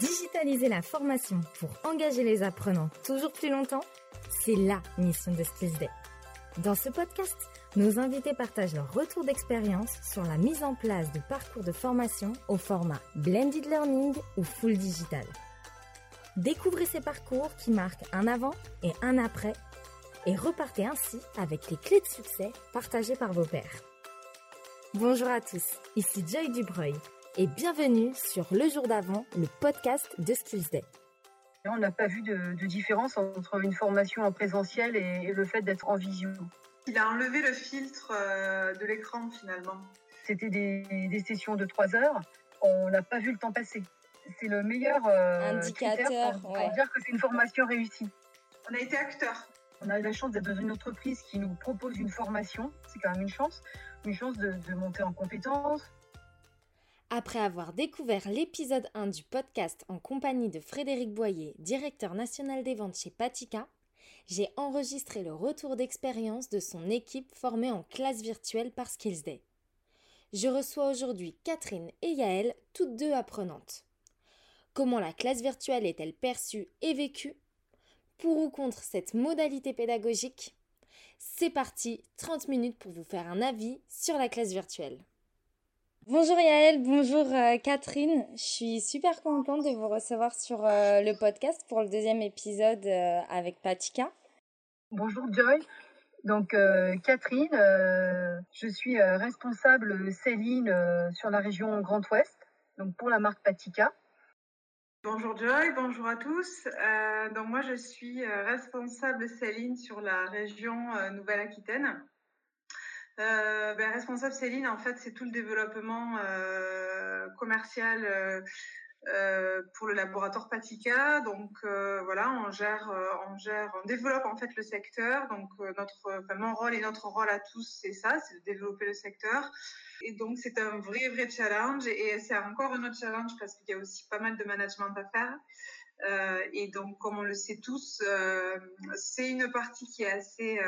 Digitaliser la formation pour engager les apprenants toujours plus longtemps, c'est LA mission de Skills Day. Dans ce podcast, nos invités partagent leur retour d'expérience sur la mise en place de parcours de formation au format blended learning ou full digital. Découvrez ces parcours qui marquent un avant et un après et repartez ainsi avec les clés de succès partagées par vos pairs. Bonjour à tous, ici Joy Dubreuil et bienvenue sur Le Jour d'avant, le podcast de Skills Day. On n'a pas vu de, différence entre une formation en présentiel et, le fait d'être en visio. Il a enlevé le filtre euh, de l'écran finalement. C'était des, sessions de trois heures. On n'a pas vu le temps passer. C'est le meilleur euh, indicateur pour, dire que c'est une formation réussie. On a été acteurs. On a eu la chance d'être dans une entreprise qui nous propose une formation. C'est quand même une chance. Une chance de, de monter en compétences, après avoir découvert l'épisode 1 du podcast en compagnie de Frédéric Boyer, directeur national des ventes chez Patika, j'ai enregistré le retour d'expérience de son équipe formée en classe virtuelle par Skills Je reçois aujourd'hui Catherine et Yaël, toutes deux apprenantes. Comment la classe virtuelle est-elle perçue et vécue? Pour ou contre cette modalité pédagogique? C'est parti, 30 minutes pour vous faire un avis sur la classe virtuelle. Bonjour Yael, bonjour euh, Catherine. Je suis super contente de vous recevoir sur euh, le podcast pour le deuxième épisode euh, avec Patika. Bonjour Joy. Donc Catherine, je suis responsable Céline sur la région Grand Ouest, donc pour la marque Patika. Bonjour Joy, bonjour à tous. donc moi je suis responsable Céline sur la région Nouvelle-Aquitaine. Euh, ben, responsable Céline, en fait, c'est tout le développement euh, commercial euh, pour le laboratoire Patika. Donc voilà, on gère, on gère, on développe en fait le secteur. Donc notre, mon rôle et notre rôle à tous, c'est ça, c'est de développer le secteur. Et donc c'est un vrai vrai challenge et c'est encore un autre challenge parce qu'il y a aussi pas mal de management à faire. Et donc, comme on le sait tous, c'est une partie qui est assez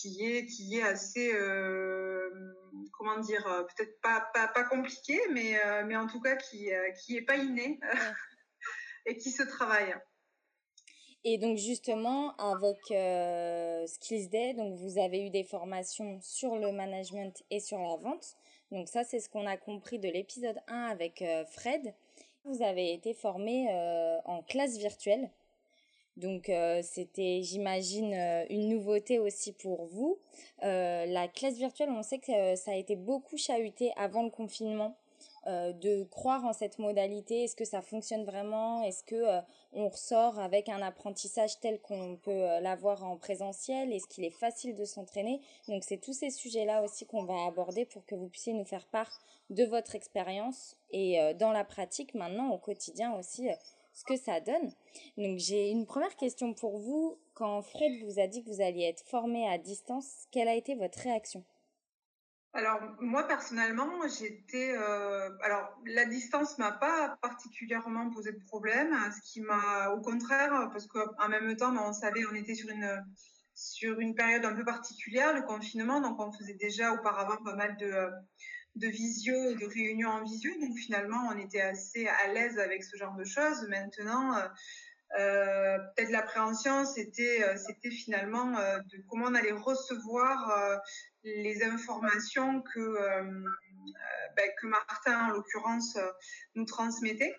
qui est qui est assez euh, comment dire euh, peut-être pas, pas, pas compliqué mais euh, mais en tout cas qui qui est pas inné et qui se travaille. Et donc justement avec Skills Day donc vous avez eu des formations sur le management et sur la vente. Donc ça c'est ce qu'on a compris de l'épisode 1 avec Fred. Vous avez été formé en classe virtuelle. Donc euh, c'était, j'imagine, euh, une nouveauté aussi pour vous. Euh, la classe virtuelle, on sait que ça a été beaucoup chahuté avant le confinement. de croire en cette modalité, est-ce que ça fonctionne vraiment? Est-ce que on ressort avec un apprentissage tel qu'on peut l'avoir en présentiel? Est-ce qu'il est facile de s'entraîner? Donc c'est tous ces sujets-là aussi qu'on va aborder pour que vous puissiez nous faire part de votre expérience et dans la pratique maintenant au quotidien aussi ce que ça donne. Donc j'ai une première question pour vous. Quand Fred vous a dit que vous alliez être formé à distance, quelle a été votre réaction? Alors moi personnellement, j'étais euh, alors la distance m'a pas particulièrement posé de problème, hein, ce qui m'a au contraire parce qu'en même temps, on savait on était sur une sur une période un peu particulière, le confinement, donc on faisait déjà auparavant pas mal de de visio, de réunions en visio. Donc finalement, on était assez à l'aise avec ce genre de choses. Maintenant, euh, euh peut-être l'appréhension, c'était euh, finalement de comment on allait recevoir les informations que ben, que Martin, en l'occurrence, nous transmettait.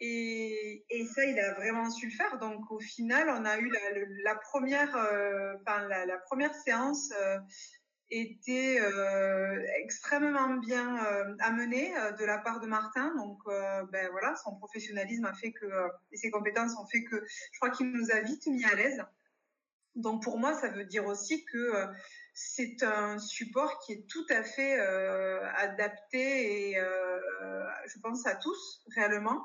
Et, ça, il a vraiment su le faire. Donc, au final, on a eu la, première, enfin, la, première séance était euh, extrêmement bien euh, amené euh, de la part de Martin. Donc, ben voilà, son professionnalisme a fait que et ses compétences ont fait que je crois qu'il nous a vite mis à l'aise. Donc, pour moi, ça veut dire aussi que c'est un support qui est tout à fait adapté et je pense à tous réellement.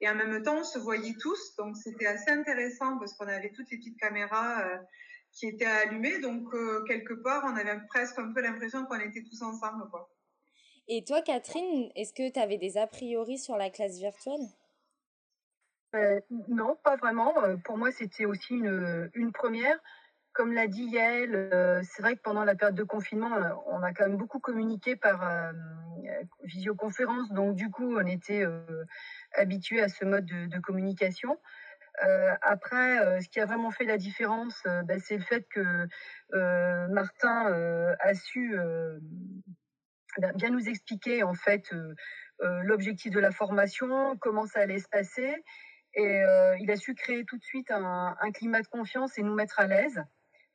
Et en même temps, on se voyait tous, donc c'était assez intéressant parce qu'on avait toutes les petites caméras qui était allumé. Donc, euh, quelque part, on avait presque un peu l'impression qu'on était tous ensemble. Quoi. Et toi, Catherine, est-ce que tu avais des a priori sur la classe virtuelle? Euh, Non, pas vraiment. Euh, pour moi, c'était aussi une, une première. comme l'a dit Yael, euh, c'est vrai que pendant la période de confinement, on a quand même beaucoup communiqué par euh, visioconférence. Donc, du coup, on était habitué à ce mode de, communication. Après, ce qui a vraiment fait la différence, ben, c'est le fait que Martin a su ben, bien nous expliquer en fait l'objectif de la formation, comment ça allait se passer. Et il a su créer tout de suite un climat de confiance et nous mettre à l'aise.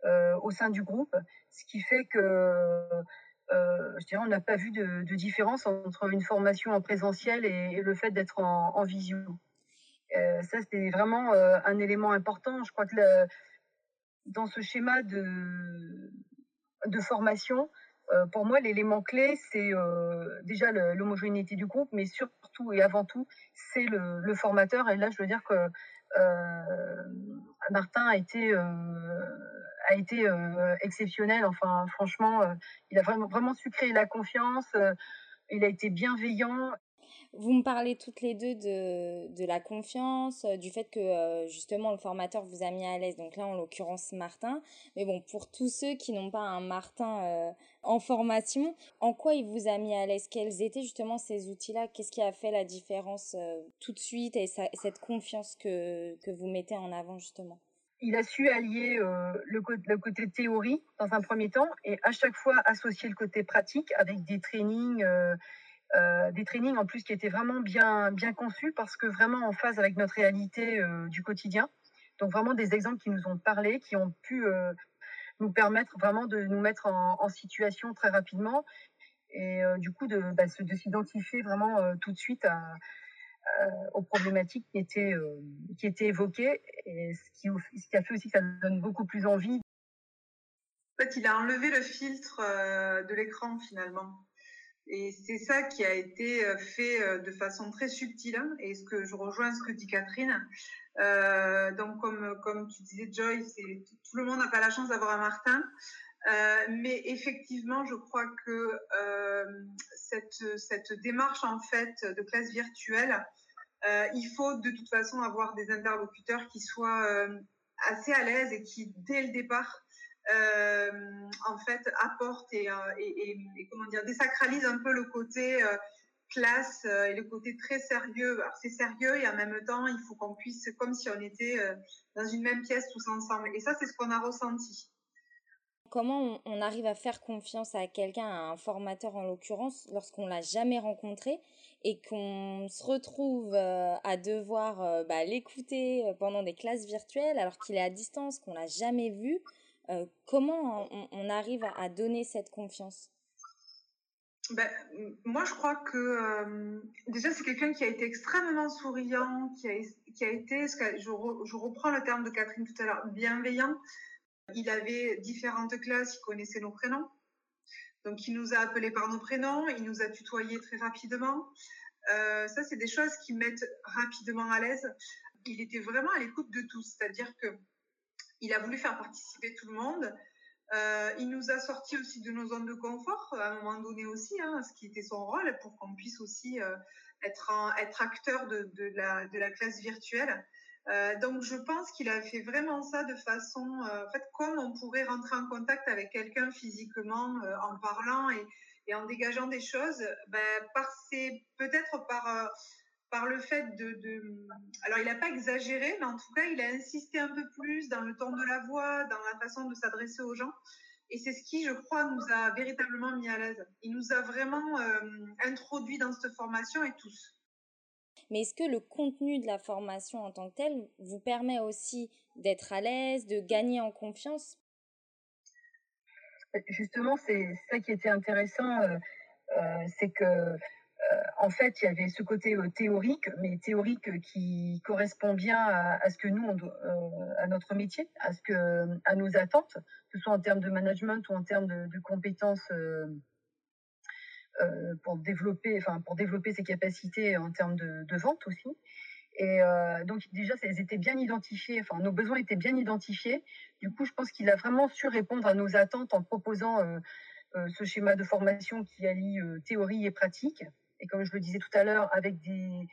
Euh, au sein du groupe, ce qui fait que euh, je dirais, on n'a pas vu de, différence entre une formation en présentiel et, le fait d'être en, visio. Euh, ça, c'est vraiment un élément important. Je crois que dans ce schéma de, formation, pour moi, l'élément clé, c'est déjà l'homogénéité du groupe, mais surtout et avant tout, c'est le, formateur. Et là, je veux dire que Martin a été euh, exceptionnel. Enfin, franchement, euh, il a vraiment, su créer la confiance. Euh, il a été bienveillant. Vous me parlez toutes les deux de, de la confiance, du fait que justement le formateur vous a mis à l'aise. Donc là, en l'occurrence, Martin. Mais bon, pour tous ceux qui n'ont pas un Martin en formation, en quoi il vous a mis à l'aise? Quels étaient justement ces outils-là? Qu'est-ce qui a fait la différence tout de suite et cette confiance que, que vous mettez en avant justement? Il a su allier euh, le, le, côté théorie dans un premier temps et à chaque fois associer le côté pratique avec des trainings, euh, euh, des trainings en plus qui étaient vraiment bien, bien conçus parce que vraiment en phase avec notre réalité du quotidien. Donc vraiment des exemples qui nous ont parlé, qui ont pu nous permettre vraiment de nous mettre en, situation très rapidement et du coup de, bah, de s'identifier vraiment tout de suite à, euh, aux problématiques qui étaient, euh, qui étaient évoquées, et ce qui, ce qui a fait aussi que ça donne beaucoup plus envie. En fait, il a enlevé le filtre euh, de l'écran finalement. Et c'est ça qui a été fait de façon très subtile. Hein, et ce que je rejoins ce que dit Catherine. Euh, donc, comme, comme tu disais, Joy, tout le monde n'a pas la chance d'avoir un Martin. Euh, mais effectivement, je crois que euh, cette, cette démarche en fait de classe virtuelle, euh, il faut de toute façon avoir des interlocuteurs qui soient assez à l'aise et qui, dès le départ, en fait, apportent et, et, et, comment dire, désacralisent un peu le côté classe et le côté très sérieux. Alors c'est sérieux et en même temps, il faut qu'on puisse, comme si on était dans une même pièce tous ensemble. Et ça, c'est ce qu'on a ressenti. Comment on, arrive à faire confiance à quelqu'un, à un formateur en l'occurrence, lorsqu'on l'a jamais rencontré et qu'on se retrouve euh, à devoir euh, bah, l'écouter euh, pendant des classes virtuelles alors qu'il est à distance, qu'on l'a jamais vu? Comment on, arrive à, donner cette confiance? Ben, moi, je crois que déjà, c'est quelqu'un qui a été extrêmement souriant, qui a, qui a été, je, je reprends le terme de Catherine tout à l'heure, bienveillant. Il avait différentes classes, il connaissait nos prénoms. Donc, il nous a appelés par nos prénoms, il nous a tutoyés très rapidement. Euh, ça, c'est des choses qui mettent rapidement à l'aise. Il était vraiment à l'écoute de tous, c'est-à-dire que il a voulu faire participer tout le monde. Euh, il nous a sorti aussi de nos zones de confort à un moment donné aussi, hein, ce qui était son rôle pour qu'on puisse aussi euh, être, être acteur de, la, classe virtuelle. Euh, donc je pense qu'il a fait vraiment ça de façon, en fait, comme on pourrait rentrer en contact avec quelqu'un physiquement en parlant et, et, en dégageant des choses, ben, par peut-être par par le fait de, de... alors il n'a pas exagéré, mais en tout cas il a insisté un peu plus dans le ton de la voix, dans la façon de s'adresser aux gens. Et c'est ce qui, je crois, nous a véritablement mis à l'aise. Il nous a vraiment introduit dans cette formation et tous. Mais est-ce que le contenu de la formation en tant que tel vous permet aussi d'être à l'aise, de gagner en confiance? Justement, c'est ça qui était intéressant, euh, euh, c'est que euh, en fait, il y avait ce côté théorique, mais théorique qui correspond bien à, ce que nous, à notre métier, à ce que, à nos attentes, que ce soit en termes de management ou en termes de, compétences euh, pour développer, enfin pour développer ses capacités en termes de, vente aussi. Et euh, donc déjà, elles étaient bien identifiées, enfin nos besoins étaient bien identifiés. Du coup, je pense qu'il a vraiment su répondre à nos attentes en proposant euh, euh ce schéma de formation qui allie euh, théorie et pratique. Et comme je le disais tout à l'heure, avec des,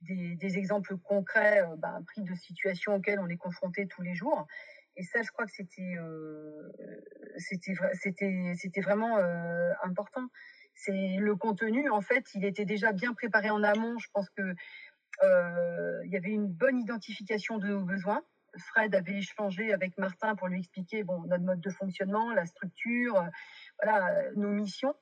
des, exemples concrets, ben, pris de situations auxquelles on est confronté tous les jours. Et ça, je crois que c'était c'était vraiment important. C'est le contenu, en fait, il était déjà bien préparé en amont. Je pense que il y avait une bonne identification de nos besoins. Fred avait échangé avec Martin pour lui expliquer bon, notre mode de fonctionnement, la structure, voilà, nos missions.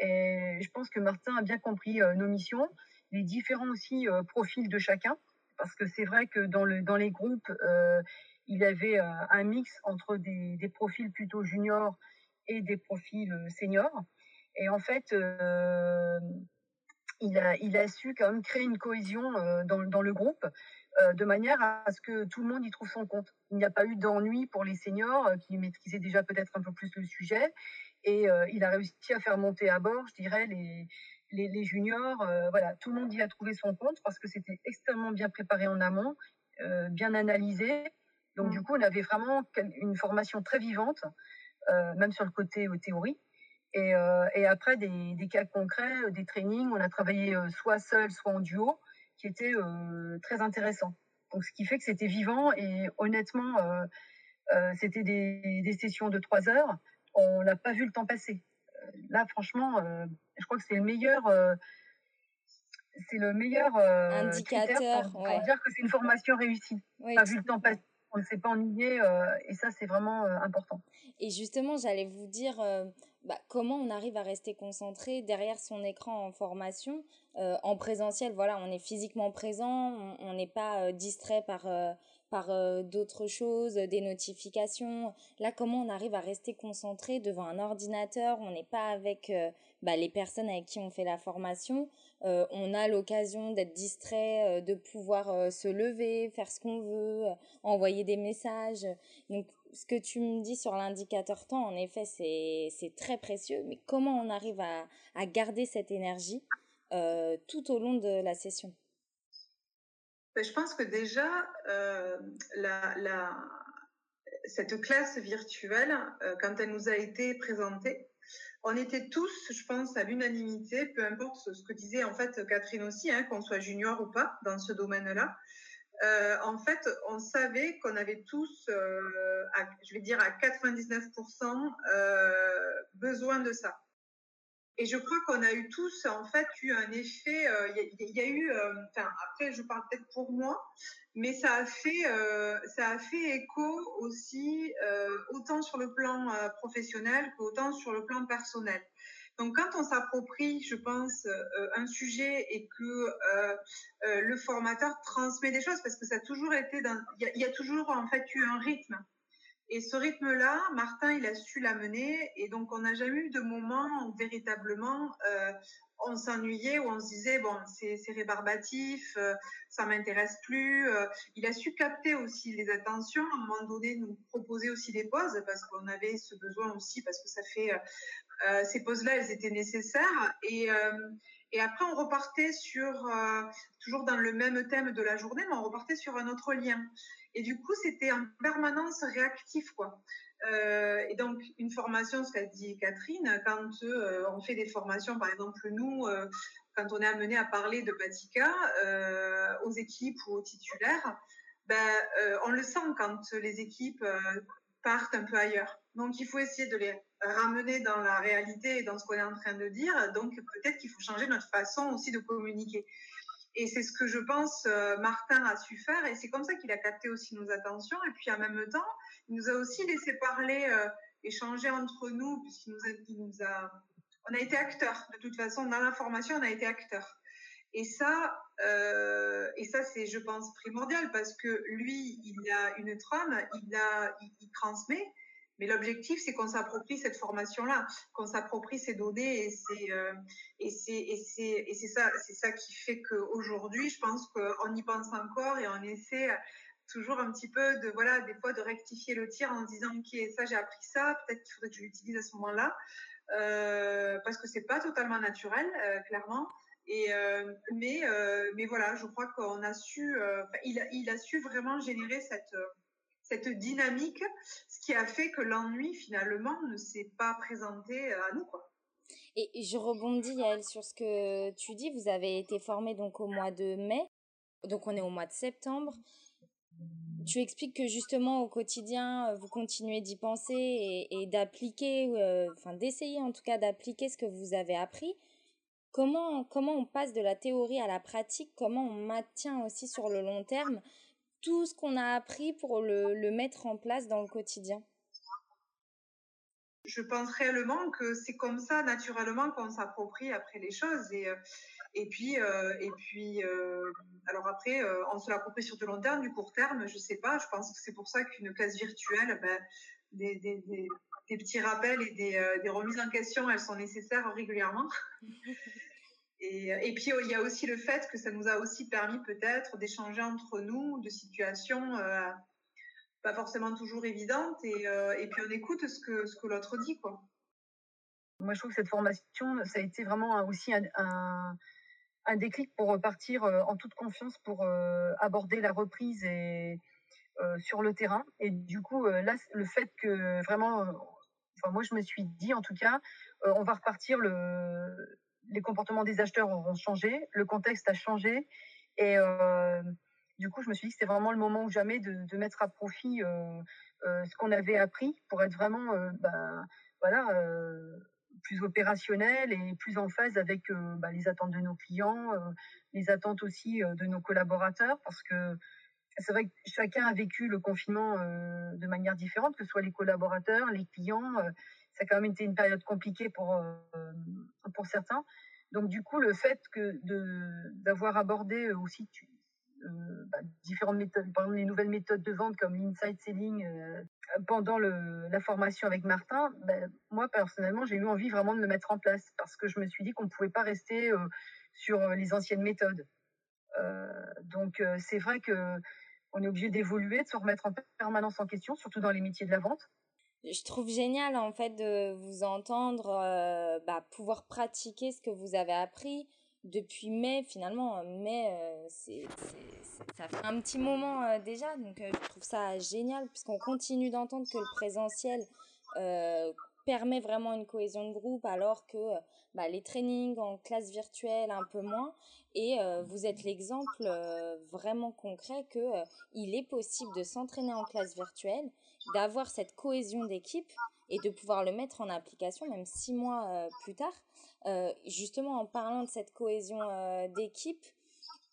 Je pense que Martin a bien compris nos missions, les différents aussi profils de chacun, parce que c'est vrai que dans, le, dans les groupes, il y avait un mix entre des, des, profils plutôt juniors et des profils seniors. Et en fait, il, a, il a su quand même créer une cohésion dans, dans le groupe de manière à ce que tout le monde y trouve son compte. Il n'y a pas eu d'ennui pour les seniors qui maîtrisaient déjà peut-être un peu plus le sujet. Et il a réussi à faire monter à bord, je dirais, les, les, les juniors. voilà, tout le monde y a trouvé son compte parce que c'était extrêmement bien préparé en amont, bien analysé. Donc, du mmh. coup, on avait vraiment une formation très vivante, même sur le côté théorie. Et, et après, des, des, cas concrets, des trainings, on a travaillé soit seul, soit en duo qui était euh, très intéressant. Donc, ce qui fait que c'était vivant et honnêtement, euh, euh, c'était des, des, sessions de trois heures. On n'a pas vu le temps passer. Là, franchement, je crois que c'est le meilleur c'est le meilleur indicateur pour, dire que c'est une formation réussie. Oui, pas vu le temps passer, on ne s'est pas ennuyé et ça c'est vraiment important. Et justement, j'allais vous dire bah, comment on arrive à rester concentré derrière son écran en formation. Euh, en présentiel, voilà, on est physiquement présent, on n'est pas euh, distrait par, euh, par d'autres choses, des notifications. Là, comment on arrive à rester concentré devant un ordinateur? On n'est pas avec bah, les personnes avec qui on fait la formation. on a l'occasion d'être distrait, de pouvoir se lever, faire ce qu'on veut, envoyer des messages. Donc, ce que tu me dis sur l'indicateur temps, en effet, c'est très précieux. Mais comment on arrive à, garder cette énergie euh, tout au long de la session? Ben, Je pense que déjà, euh, cette classe virtuelle, euh, quand elle nous a été présentée, on était tous, je pense, à l'unanimité, peu importe ce, que disait en fait Catherine aussi, hein, qu'on soit junior ou pas dans ce domaine-là. Euh, en fait, on savait qu'on avait tous, je vais dire à 99%, euh, besoin de ça. Et je crois qu'on a eu tous, en fait, eu un effet. Euh, il y, a eu, euh, enfin, après, je parle peut-être pour moi, mais ça a fait, euh, ça a fait écho aussi, autant sur le plan professionnel qu'autant sur le plan personnel. Donc, quand on s'approprie, je pense, un sujet et que le formateur transmet des choses, parce que ça a toujours été, il y, y, a toujours en fait eu un rythme. Et ce rythme-là, Martin, il a su l'amener. Et donc, on n'a jamais eu de moment où véritablement euh, on s'ennuyait, où on se disait, bon, c'est rébarbatif, euh, ça m'intéresse plus. Euh, il a su capter aussi les attentions, à un moment donné, nous proposer aussi des pauses, parce qu'on avait ce besoin aussi, parce que ça fait. Euh, ces pauses-là, elles étaient nécessaires. Et après, on repartait sur, toujours dans le même thème de la journée, mais on repartait sur un autre lien. Et du coup, c'était en permanence réactif, quoi. Euh, et donc, une formation, ce qu'a dit Catherine, quand euh, on fait des formations, par exemple, nous, euh, quand on est amené à parler de Patika euh, aux équipes ou aux titulaires, ben, on le sent quand les équipes partent un peu ailleurs. Donc, il faut essayer de les ramener dans la réalité et dans ce qu'on est en train de dire. Donc, peut-être qu'il faut changer notre façon aussi de communiquer. Et c'est ce que je pense euh, Martin a su faire et c'est comme ça qu'il a capté aussi nos attentions. Et puis en même temps, il nous a aussi laissé parler, euh, échanger entre nous puisqu'il nous a, on a été acteurs. De toute façon, dans la formation, on a été acteurs. Et ça, euh, et ça c'est, je pense, primordial parce que lui, il a une trame, il a, il transmet. Mais l'objectif, c'est qu'on s'approprie cette formation-là, qu'on s'approprie ces données, et c'est euh, et c'est et c'est et c'est ça, c'est ça qui fait qu'aujourd'hui, je pense qu'on y pense encore et on essaie toujours un petit peu de voilà des fois de rectifier le tir en disant ok ça j'ai appris ça, peut-être qu'il faudrait que je l'utilise à ce moment-là, euh, parce que c'est pas totalement naturel, euh, clairement. Et mais mais voilà, je crois qu'on a su, il a il a su vraiment générer cette cette dynamique, ce qui a fait que l'ennui finalement ne s'est pas présenté à nous. Quoi. Et je rebondis Yael sur ce que tu dis, vous avez été formé donc au mois de mai, donc on est au mois de septembre. tu expliques que justement au quotidien, vous continuez d'y penser et, d'appliquer, enfin d'essayer en tout cas d'appliquer ce que vous avez appris. Comment, comment on passe de la théorie à la pratique? Comment on maintient aussi sur le long terme tout ce qu'on a appris pour le, le mettre en place dans le quotidien je pense réellement que c'est comme ça, naturellement, qu'on s'approprie après les choses. Et, euh, et puis, euh, et puis euh, alors après, euh, on se l'approprie sur du long terme, du court terme, je sais pas. Je pense que c'est pour ça qu'une classe virtuelle, ben, des, des, des, des, petits rappels et des, des remises en question, elles sont nécessaires régulièrement. Et, et, puis, il y a aussi le fait que ça nous a aussi permis peut-être d'échanger entre nous de situations euh, pas forcément toujours évidentes. Et, euh, puis, on écoute ce que, l'autre dit. Quoi. Moi, je trouve que cette formation, ça a été vraiment aussi un, déclic pour repartir en toute confiance pour euh, aborder la reprise et, euh, sur le terrain. Et du coup, là, le fait que vraiment, enfin, moi, je me suis dit, en tout cas, on va repartir le les comportements des acheteurs auront changé, le contexte a changé, et euh, du coup, je me suis dit que c'était vraiment le moment ou jamais de, mettre à profit euh, euh, ce qu'on avait appris pour être vraiment, ben, voilà, plus opérationnel et plus en phase avec ben, les attentes de nos clients, les attentes aussi de nos collaborateurs, parce que c'est vrai que chacun a vécu le confinement de manière différente, que ce soit les collaborateurs, les clients ça a quand même été une période compliquée pour, euh, pour certains. Donc du coup, le fait que d'avoir abordé aussi tu, euh, bah, différentes méthodes, par exemple les nouvelles méthodes de vente comme l'inside selling euh, pendant la formation avec Martin, ben, moi personnellement, j'ai eu envie vraiment de le mettre en place parce que je me suis dit qu'on ne pouvait pas rester euh, sur les anciennes méthodes. Euh, donc c'est vrai que on est obligé d'évoluer, de se remettre en permanence en question, surtout dans les métiers de la vente je trouve génial en fait de vous entendre euh, bah, pouvoir pratiquer ce que vous avez appris depuis mai finalement mai euh, c'est ça fait un petit moment euh, déjà donc euh, je trouve ça génial puisqu'on continue d'entendre que le présentiel euh, permet vraiment une cohésion de groupe alors que bah, les trainings en classe virtuelle un peu moins et euh, vous êtes l'exemple euh, vraiment concret que euh, il est possible de s'entraîner en classe virtuelle d'avoir cette cohésion d'équipe et de pouvoir le mettre en application même six mois euh, plus tard. Euh, justement, en parlant de cette cohésion euh, d'équipe,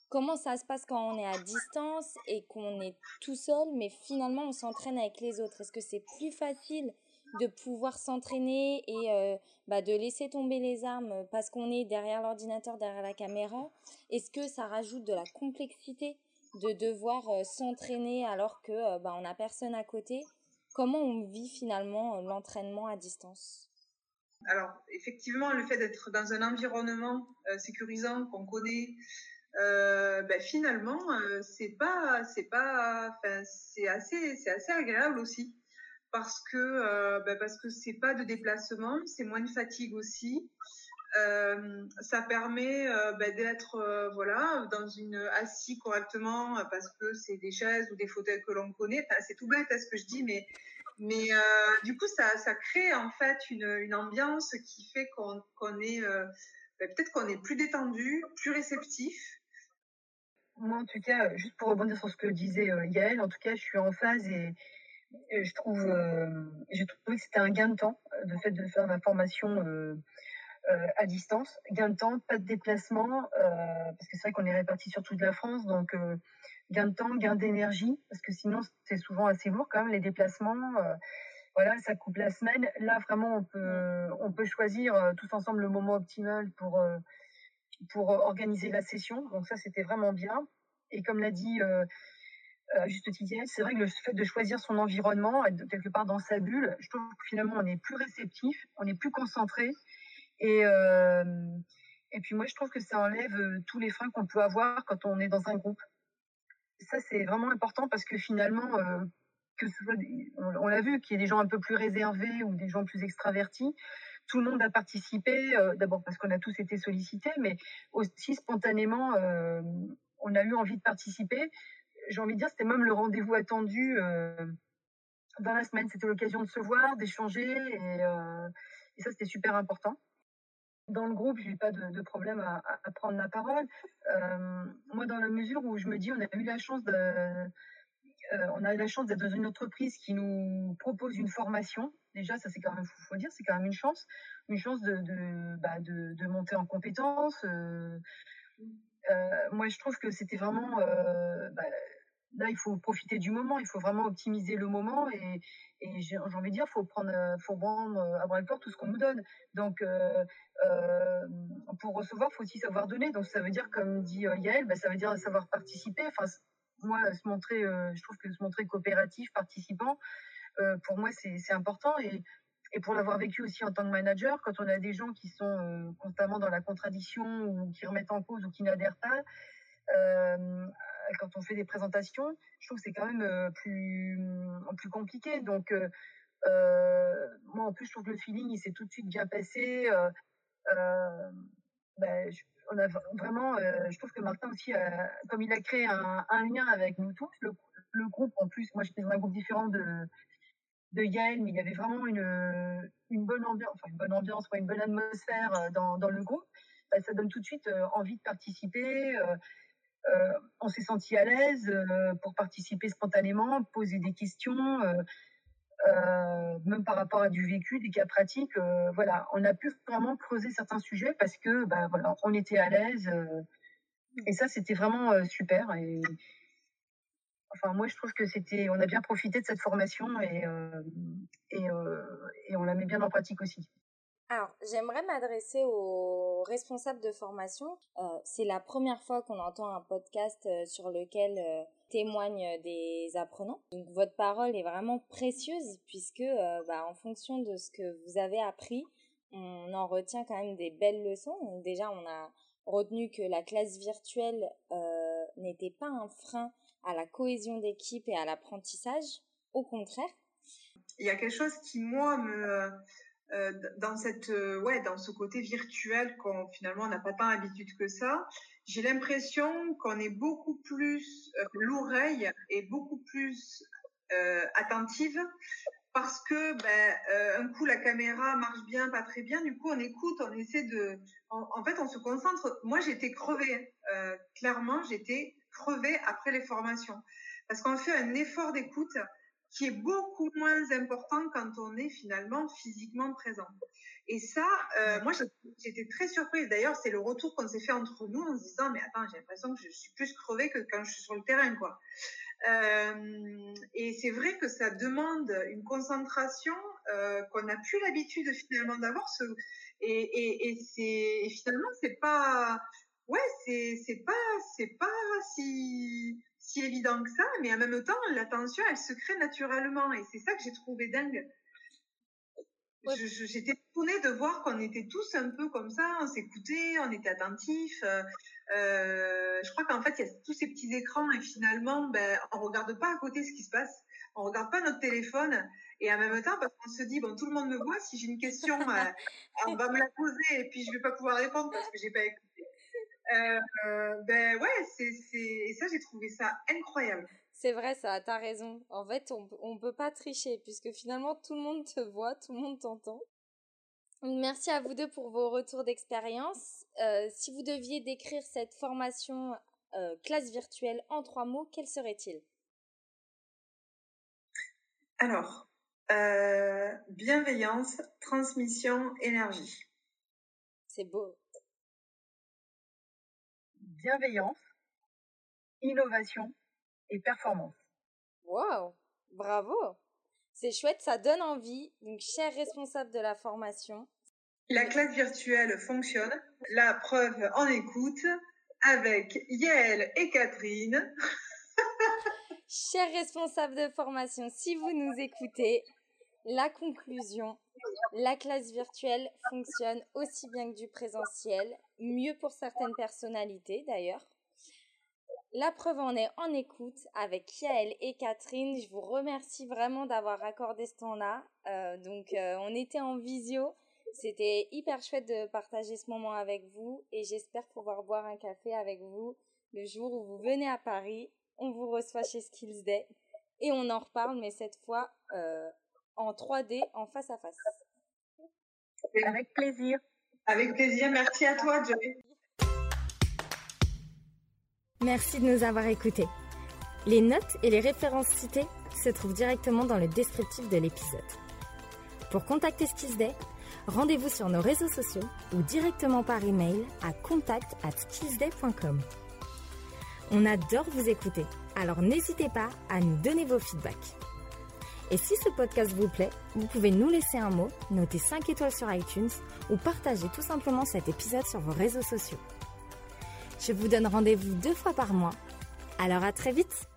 comment ça se passe quand on est à distance et qu'on est tout seul, mais finalement on s'entraîne avec les autres? Est-ce que c'est plus facile de pouvoir s'entraîner et bah, de laisser tomber les armes parce qu'on est derrière l'ordinateur, derrière la caméra? Est-ce que ça rajoute de la complexité de devoir s'entraîner alors que bah, on n'a personne à côté? Comment on vit finalement euh, l'entraînement à distance? Alors, effectivement, le fait d'être dans un environnement euh, sécurisant qu'on connaît, euh, ben, finalement, c'est pas, c'est pas, enfin, c'est assez, c'est assez agréable aussi parce que, euh, ben, parce que c'est pas de déplacement, c'est moins de fatigue aussi. Euh, ça permet euh, bah, d'être euh, voilà dans une assis correctement parce que c'est des chaises ou des fauteuils que l'on connaît. C'est tout bête à ce que je dis, mais mais du coup ça, ça crée en fait une, ambiance qui fait qu'on qu est bah, peut-être qu'on est plus détendu, plus réceptif. Moi, en tout cas, juste pour rebondir sur ce que disait Yael, en tout cas, je suis en phase et, je trouve, j'ai trouvé que c'était un gain de temps, de fait de faire ma formation euh, à distance. Gain de temps, pas de déplacement, euh, parce que c'est vrai qu'on est répartis sur toute la France, donc euh, gain de temps, gain d'énergie, parce que sinon c'est souvent assez lourd quand même les déplacements. voilà, ça coupe la semaine. Là, vraiment, on peut, on peut choisir tous ensemble le moment optimal pour, pour organiser la session. Donc ça, c'était vraiment bien. Et comme l'a dit euh, juste Tidiane, c'est vrai que le fait de choisir son environnement, être quelque part dans sa bulle, je trouve que finalement on est plus réceptif, on est plus concentré et, et puis moi, je trouve que ça enlève tous les freins qu'on peut avoir quand on est dans un groupe. ça, c'est vraiment important parce que finalement, que soit, on, on l'a vu, qu'il y ait des gens un peu plus réservés ou des gens plus extravertis, tout le monde a participé, d'abord parce qu'on a tous été sollicités, mais aussi spontanément, on a eu envie de participer. J'ai envie de dire, c'était même le rendez-vous attendu dans la semaine. C'était l'occasion de se voir, d'échanger, et ça, c'était super important dans le groupe, j'ai pas de, problème à, prendre la parole. Euh, moi, dans la mesure où je me dis, on a eu la chance de, on a la chance d'être dans une entreprise qui nous propose une formation. Déjà, ça c'est quand même, faut, faut dire, c'est quand même une chance, une chance de de, bah, de, monter en compétences. moi, je trouve que c'était vraiment bah, là, il faut profiter du moment, il faut vraiment optimiser le moment et, j'ai envie de dire, faut prendre, faut prendre à bras le corps tout ce qu'on nous donne. Donc, euh, euh, pour recevoir, faut aussi savoir donner. Donc, ça veut dire, comme dit euh, Yael, bah, ça veut dire savoir participer. Enfin, moi, se montrer, euh, je trouve que se montrer coopératif, participant, euh, pour moi, c'est important et pour l'avoir vécu aussi en tant que manager, quand on a des gens qui sont constamment dans la contradiction ou qui remettent en cause ou qui n'adhèrent pas, euh, quand on fait des présentations, je trouve que c'est quand même euh, plus, plus compliqué. Donc, euh, euh, moi, en plus, je trouve que le feeling, il s'est tout de suite bien passé. Ben, je, on a vraiment, je trouve que Martin aussi, comme il a créé un, lien avec nous tous, le, groupe, en plus, moi, j'étais dans un groupe différent de, de Yale, mais il y avait vraiment une, bonne ambiance, une bonne atmosphère dans, dans le groupe. Ben, ça donne tout de suite envie de participer. Euh, on s'est senti à l'aise euh, pour participer spontanément, poser des questions, euh, même par rapport à du vécu, des cas pratiques. voilà, on a pu vraiment creuser certains sujets parce que, bah, voilà, on était à l'aise. et ça, c'était vraiment super. Et enfin, moi, je trouve que c'était, on a bien profité de cette formation et, et, et on la met bien en pratique aussi. Alors, j'aimerais m'adresser aux responsables de formation. Euh, c'est la première fois qu'on entend un podcast euh, sur lequel euh, témoignent des apprenants. Donc, votre parole est vraiment précieuse puisque, bah, en fonction de ce que vous avez appris, on en retient quand même des belles leçons. Déjà, on a retenu que la classe virtuelle n'était pas un frein à la cohésion d'équipe et à l'apprentissage. Au contraire. Il y a quelque chose qui, moi, me euh, dans cette euh, ouais dans ce côté virtuel qu'on finalement n'a pas tant l'habitude que ça. J'ai l'impression qu'on est beaucoup plus euh, l'oreille est beaucoup plus attentive parce que ben un coup la caméra marche bien pas très bien du coup on écoute on essaie de en fait on se concentre. Moi j'étais crevée clairement j'étais crevée après les formations parce qu'on fait un effort d'écoute qui est beaucoup moins important quand on est finalement physiquement présent. Et ça, euh, moi, j'étais très surprise. D'ailleurs, c'est le retour qu'on s'est fait entre nous en se disant, mais attends, j'ai l'impression que je suis plus crevée que quand je suis sur le terrain, quoi. Euh, et c'est vrai que ça demande une concentration euh, qu'on n'a plus l'habitude finalement d'avoir. Ce, et, et, et c'est finalement, c'est pas, ouais, c'est pas, c'est pas si si évident que ça, mais en même temps, l'attention, elle se crée naturellement. Et c'est ça que j'ai trouvé dingue. Ouais. J'étais étonnée de voir qu'on était tous un peu comme ça, on s'écoutait, on était attentifs. Euh, euh, je crois qu'en fait, il y a tous ces petits écrans et finalement, ben, on regarde pas à côté ce qui se passe. On regarde pas notre téléphone et en même temps, parce qu'on se dit, bon, tout le monde me voit, si j'ai une question, euh, on va me la poser et puis je vais pas pouvoir répondre parce que j'ai pas écouté. Euh, ben ouais, c'est, c'est, et ça, j'ai trouvé ça incroyable. C'est vrai, ça, t'as raison. En fait, on, on peut pas tricher puisque finalement, tout le monde te voit, tout le monde t'entend. Merci à vous deux pour vos retours d'expérience. Euh, si vous deviez décrire cette formation euh, classe virtuelle en trois mots, quels seraient-ils Alors, euh, bienveillance, transmission, énergie. C'est beau bienveillance, innovation et performance. Wow, bravo. C'est chouette, ça donne envie. Donc, cher responsable de la formation. La classe virtuelle fonctionne. La preuve en écoute avec Yael et Catherine. cher responsable de formation, si vous nous écoutez, la conclusion, la classe virtuelle fonctionne aussi bien que du présentiel, mieux pour certaines personnalités d'ailleurs. La preuve en est en écoute avec Yael et Catherine. Je vous remercie vraiment d'avoir accordé ce temps-là. Euh, donc euh, on était en visio. C'était hyper chouette de partager ce moment avec vous et j'espère pouvoir boire un café avec vous le jour où vous venez à Paris. On vous reçoit chez Skills Day et on en reparle, mais cette fois euh, en 3D, en face à face. Avec plaisir. Avec plaisir. Merci à toi, Joey. Merci de nous avoir écoutés. Les notes et les références citées se trouvent directement dans le descriptif de l'épisode. Pour contacter Skillsday, rendez-vous sur nos réseaux sociaux ou directement par email à contact at. On adore vous écouter, alors n'hésitez pas à nous donner vos feedbacks. Et si ce podcast vous plaît, vous pouvez nous laisser un mot, noter 5 étoiles sur iTunes ou partager tout simplement cet épisode sur vos réseaux sociaux. Je vous donne rendez-vous deux fois par mois. Alors à très vite